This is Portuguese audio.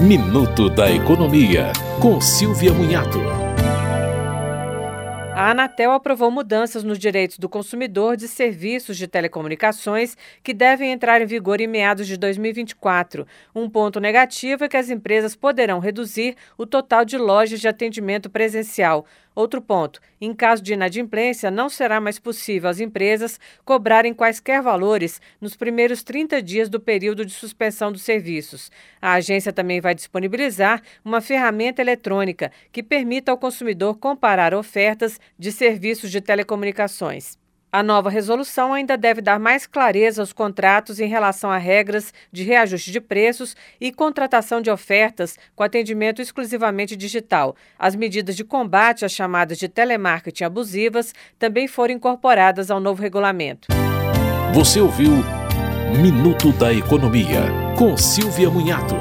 Minuto da Economia, com Silvia Munhato. A Anatel aprovou mudanças nos direitos do consumidor de serviços de telecomunicações que devem entrar em vigor em meados de 2024. Um ponto negativo é que as empresas poderão reduzir o total de lojas de atendimento presencial. Outro ponto: em caso de inadimplência, não será mais possível às empresas cobrarem quaisquer valores nos primeiros 30 dias do período de suspensão dos serviços. A agência também vai disponibilizar uma ferramenta eletrônica que permita ao consumidor comparar ofertas de serviços de telecomunicações. A nova resolução ainda deve dar mais clareza aos contratos em relação a regras de reajuste de preços e contratação de ofertas com atendimento exclusivamente digital. As medidas de combate às chamadas de telemarketing abusivas também foram incorporadas ao novo regulamento. Você ouviu Minuto da Economia, com Silvia Munhato.